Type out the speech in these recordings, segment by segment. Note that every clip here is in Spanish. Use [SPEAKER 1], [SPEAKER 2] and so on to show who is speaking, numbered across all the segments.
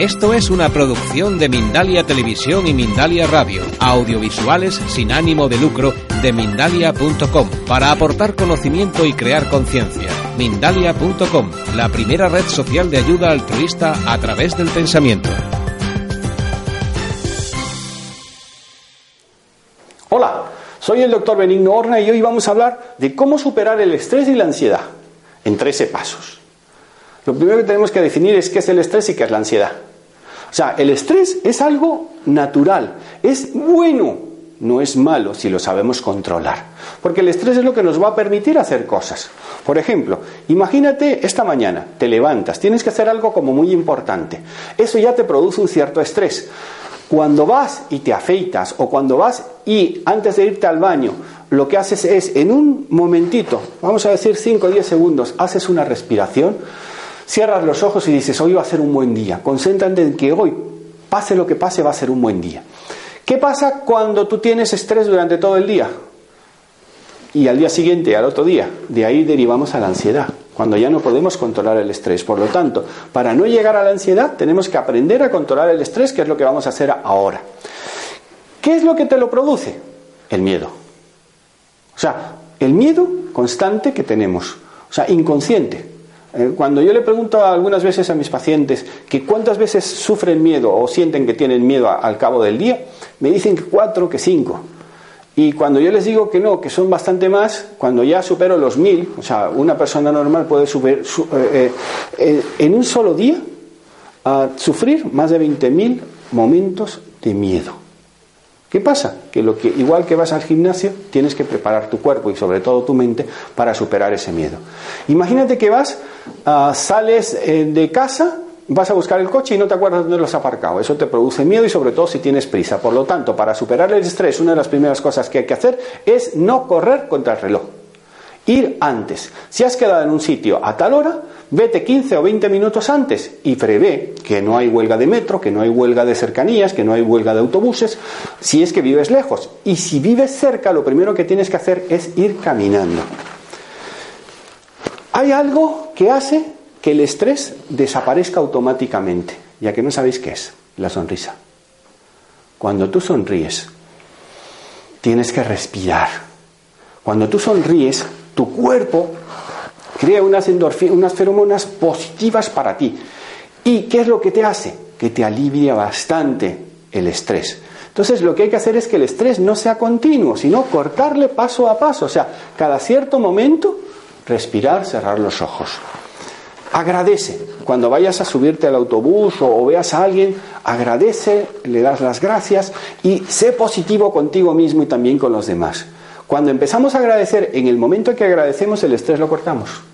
[SPEAKER 1] Esto es una producción de Mindalia Televisión y Mindalia Radio, audiovisuales sin ánimo de lucro de mindalia.com, para aportar conocimiento y crear conciencia. Mindalia.com, la primera red social de ayuda altruista a través del pensamiento.
[SPEAKER 2] Hola, soy el doctor Benigno Horna y hoy vamos a hablar de cómo superar el estrés y la ansiedad en 13 pasos. Lo primero que tenemos que definir es qué es el estrés y qué es la ansiedad. O sea, el estrés es algo natural, es bueno, no es malo si lo sabemos controlar. Porque el estrés es lo que nos va a permitir hacer cosas. Por ejemplo, imagínate esta mañana, te levantas, tienes que hacer algo como muy importante. Eso ya te produce un cierto estrés. Cuando vas y te afeitas o cuando vas y antes de irte al baño, lo que haces es en un momentito, vamos a decir 5 o 10 segundos, haces una respiración Cierras los ojos y dices, hoy va a ser un buen día. Concéntrate en que hoy, pase lo que pase, va a ser un buen día. ¿Qué pasa cuando tú tienes estrés durante todo el día? Y al día siguiente, al otro día, de ahí derivamos a la ansiedad, cuando ya no podemos controlar el estrés. Por lo tanto, para no llegar a la ansiedad, tenemos que aprender a controlar el estrés, que es lo que vamos a hacer ahora. ¿Qué es lo que te lo produce? El miedo. O sea, el miedo constante que tenemos. O sea, inconsciente. Eh, cuando yo le pregunto algunas veces a mis pacientes que cuántas veces sufren miedo o sienten que tienen miedo al cabo del día, me dicen que cuatro, que cinco. Y cuando yo les digo que no, que son bastante más, cuando ya supero los mil, o sea, una persona normal puede eh, eh, en un solo día sufrir más de 20.000 momentos de miedo. ¿Qué pasa? Que, lo que igual que vas al gimnasio, tienes que preparar tu cuerpo y sobre todo tu mente para superar ese miedo. Imagínate que vas, ah, sales eh, de casa, vas a buscar el coche y no te acuerdas dónde lo has aparcado. Eso te produce miedo y sobre todo si tienes prisa. Por lo tanto, para superar el estrés, una de las primeras cosas que hay que hacer es no correr contra el reloj. Ir antes. Si has quedado en un sitio a tal hora, Vete 15 o 20 minutos antes y prevé que no hay huelga de metro, que no hay huelga de cercanías, que no hay huelga de autobuses, si es que vives lejos. Y si vives cerca, lo primero que tienes que hacer es ir caminando. Hay algo que hace que el estrés desaparezca automáticamente, ya que no sabéis qué es, la sonrisa. Cuando tú sonríes, tienes que respirar. Cuando tú sonríes, tu cuerpo crea unas, unas feromonas positivas para ti. ¿Y qué es lo que te hace? Que te alivia bastante el estrés. Entonces lo que hay que hacer es que el estrés no sea continuo, sino cortarle paso a paso. O sea, cada cierto momento, respirar, cerrar los ojos. Agradece. Cuando vayas a subirte al autobús o, veas a alguien, agradece, le das las gracias y sé positivo contigo mismo y también con los demás. Cuando empezamos a agradecer, en el momento en que agradecemos, el estrés lo cortamos.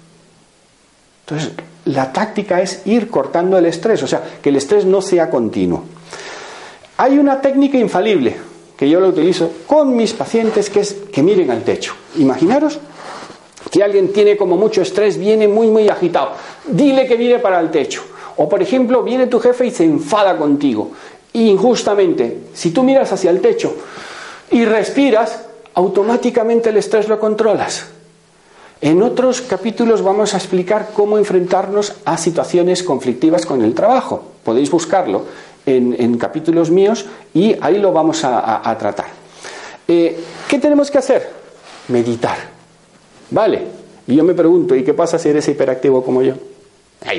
[SPEAKER 2] Entonces, la táctica es ir cortando el estrés, o sea, que el estrés no sea continuo. Hay una técnica infalible que yo lo utilizo con mis pacientes, que es que miren al techo. Imaginaros que alguien tiene como mucho estrés, viene muy, muy agitado. Dile que mire para el techo. O, por ejemplo, viene tu jefe y se enfada contigo. injustamente, si tú miras hacia el techo y respiras, automáticamente el estrés lo controlas. En otros capítulos vamos a explicar cómo enfrentarnos a situaciones conflictivas con el trabajo. Podéis buscarlo en, capítulos míos y ahí lo vamos a, tratar. Eh, ¿Qué tenemos que hacer? Meditar. ¿Vale? Y yo me pregunto, ¿y qué pasa si eres hiperactivo como yo?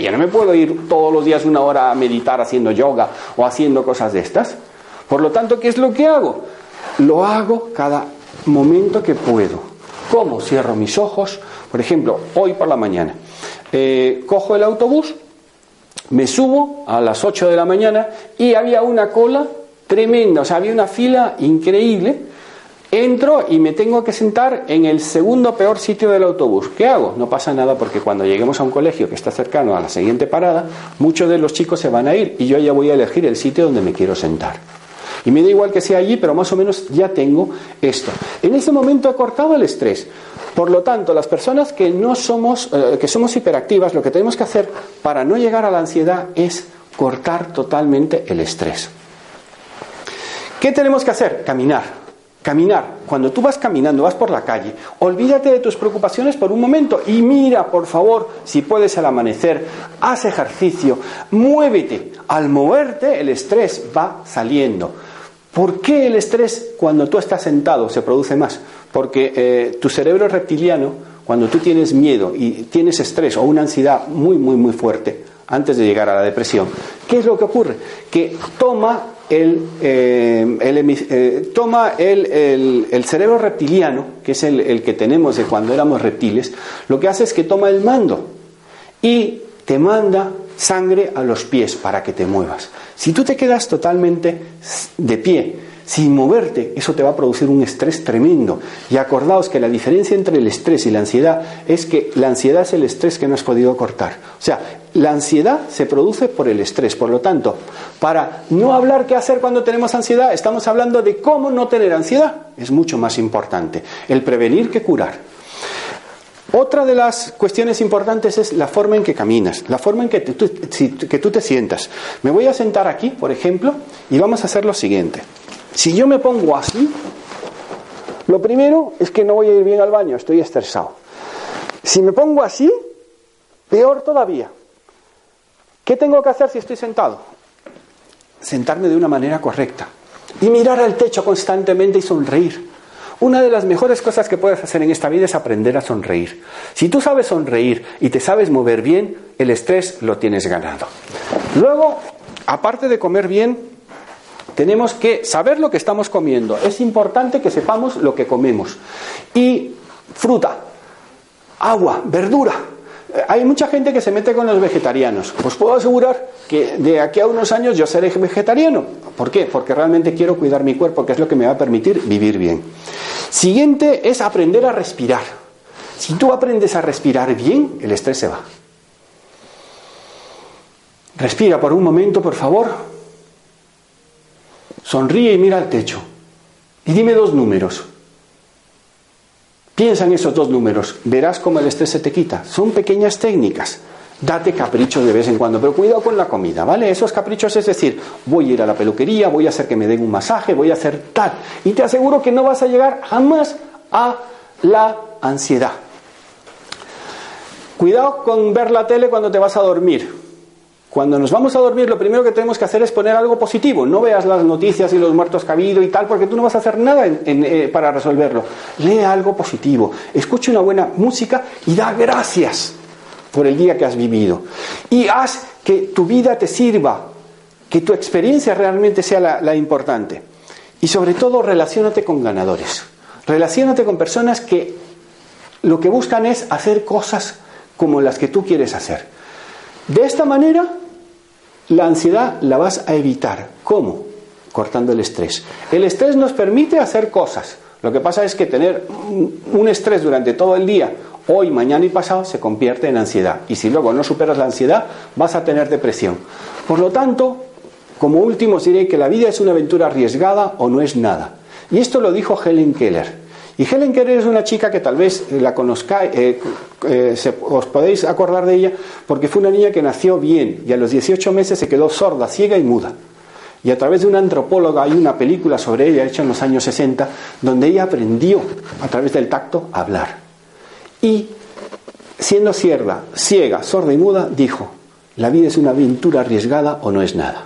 [SPEAKER 2] yo no me puedo ir todos los días una hora a meditar haciendo yoga o haciendo cosas de estas. Por lo tanto, ¿qué es lo que hago? Lo hago cada momento que puedo. ¿Cómo? Cierro mis ojos. Por ejemplo, hoy por la mañana. Eh, cojo el autobús, me subo a las 8 de la mañana y había una cola tremenda, o sea, había una fila increíble Entro y me tengo que sentar en el segundo peor sitio del autobús. ¿Qué hago? No pasa nada porque cuando lleguemos a un colegio que está cercano a la siguiente parada, muchos de los chicos se van a ir y yo ya voy a elegir el sitio donde me quiero sentar. Y me da igual que sea allí, pero más o menos ya tengo esto. En ese momento he cortado el estrés. Por lo tanto, las personas que no somos, eh, que somos hiperactivas, lo que tenemos que hacer para no llegar a la ansiedad es cortar totalmente el estrés. ¿Qué tenemos que hacer? Caminar. Caminar. Cuando tú vas caminando, vas por la calle, olvídate de tus preocupaciones por un momento y mira, por favor, si puedes al amanecer, haz ejercicio, muévete. Al moverte, el estrés va saliendo. ¿Por qué el estrés cuando tú estás sentado se produce más? Porque eh, tu cerebro reptiliano, cuando tú tienes miedo y tienes estrés o una ansiedad muy, muy, muy fuerte, antes de llegar a la depresión, ¿qué es lo que ocurre? Que toma el, eh, eh, toma el, cerebro reptiliano, que es el, que tenemos de cuando éramos reptiles, lo que hace es que toma el mando y te manda sangre a los pies para que te muevas. Si tú te quedas totalmente de pie, sin moverte, eso te va a producir un estrés tremendo. Y acordaos que la diferencia entre el estrés y la ansiedad es que la ansiedad es el estrés que no has podido cortar. O sea, la ansiedad se produce por el estrés. Por lo tanto, para no hablar qué hacer cuando tenemos ansiedad, estamos hablando de cómo no tener ansiedad. Es mucho más importante el prevenir que curar. Otra de las cuestiones importantes es la forma en que caminas, la forma en que, que tú te sientas. Me voy a sentar aquí, por ejemplo, y vamos a hacer lo siguiente. Si yo me pongo así, lo primero es que no voy a ir bien al baño, estoy estresado. Si me pongo así, peor todavía. ¿Qué tengo que hacer si estoy sentado? Sentarme de una manera correcta y mirar al techo constantemente y sonreír. Una de las mejores cosas que puedes hacer en esta vida es aprender a sonreír. Si tú sabes sonreír y te sabes mover bien, el estrés lo tienes ganado. Luego, aparte de comer bien, tenemos que saber lo que estamos comiendo. Es importante que sepamos lo que comemos. Y fruta, agua, verdura. Eh, hay mucha gente que se mete con los vegetarianos. Os puedo asegurar que de aquí a unos años yo seré vegetariano. ¿Por qué? Porque realmente quiero cuidar mi cuerpo, que es lo que me va a permitir vivir bien. Siguiente es aprender a respirar. Si tú aprendes a respirar bien, el estrés se va. Respira por un momento, por favor. Sonríe y mira al techo. Y dime dos números. Piensa en esos dos números. Verás cómo el estrés se te quita. Son pequeñas técnicas. Date caprichos de vez en cuando, pero cuidado con la comida, ¿vale? Esos caprichos es decir, voy a ir a la peluquería, voy a hacer que me den un masaje, voy a hacer tal. Y te aseguro que no vas a llegar jamás a la ansiedad. Cuidado con ver la tele cuando te vas a dormir. Cuando nos vamos a dormir, lo primero que tenemos que hacer es poner algo positivo. No veas las noticias y los muertos que ha habido y tal, porque tú no vas a hacer nada eh, para resolverlo. Lee algo positivo, escucha una buena música y da gracias por el día que has vivido. Y haz que tu vida te sirva, que tu experiencia realmente sea la, importante. Y sobre todo, relaciónate con ganadores. Relaciónate con personas que lo que buscan es hacer cosas como las que tú quieres hacer. De esta manera la ansiedad la vas a evitar. ¿Cómo? Cortando el estrés. El estrés nos permite hacer cosas. Lo que pasa es que tener un estrés durante todo el día, hoy, mañana y pasado, se convierte en ansiedad. Y si luego no superas la ansiedad, vas a tener depresión. Por lo tanto, como último, os diré que la vida es una aventura arriesgada o no es nada. Y esto lo dijo Helen Keller. Y Helen Keller es una chica que tal vez eh, la conozcáis, eh, eh, os podéis acordar de ella, porque fue una niña que nació bien y a los 18 meses se quedó sorda, ciega y muda. Y a través de una antropóloga hay una película sobre ella hecha en los años 60, donde ella aprendió a través del tacto a hablar. Y siendo cierda, ciega, sorda y muda, dijo, la vida es una aventura arriesgada o no es nada.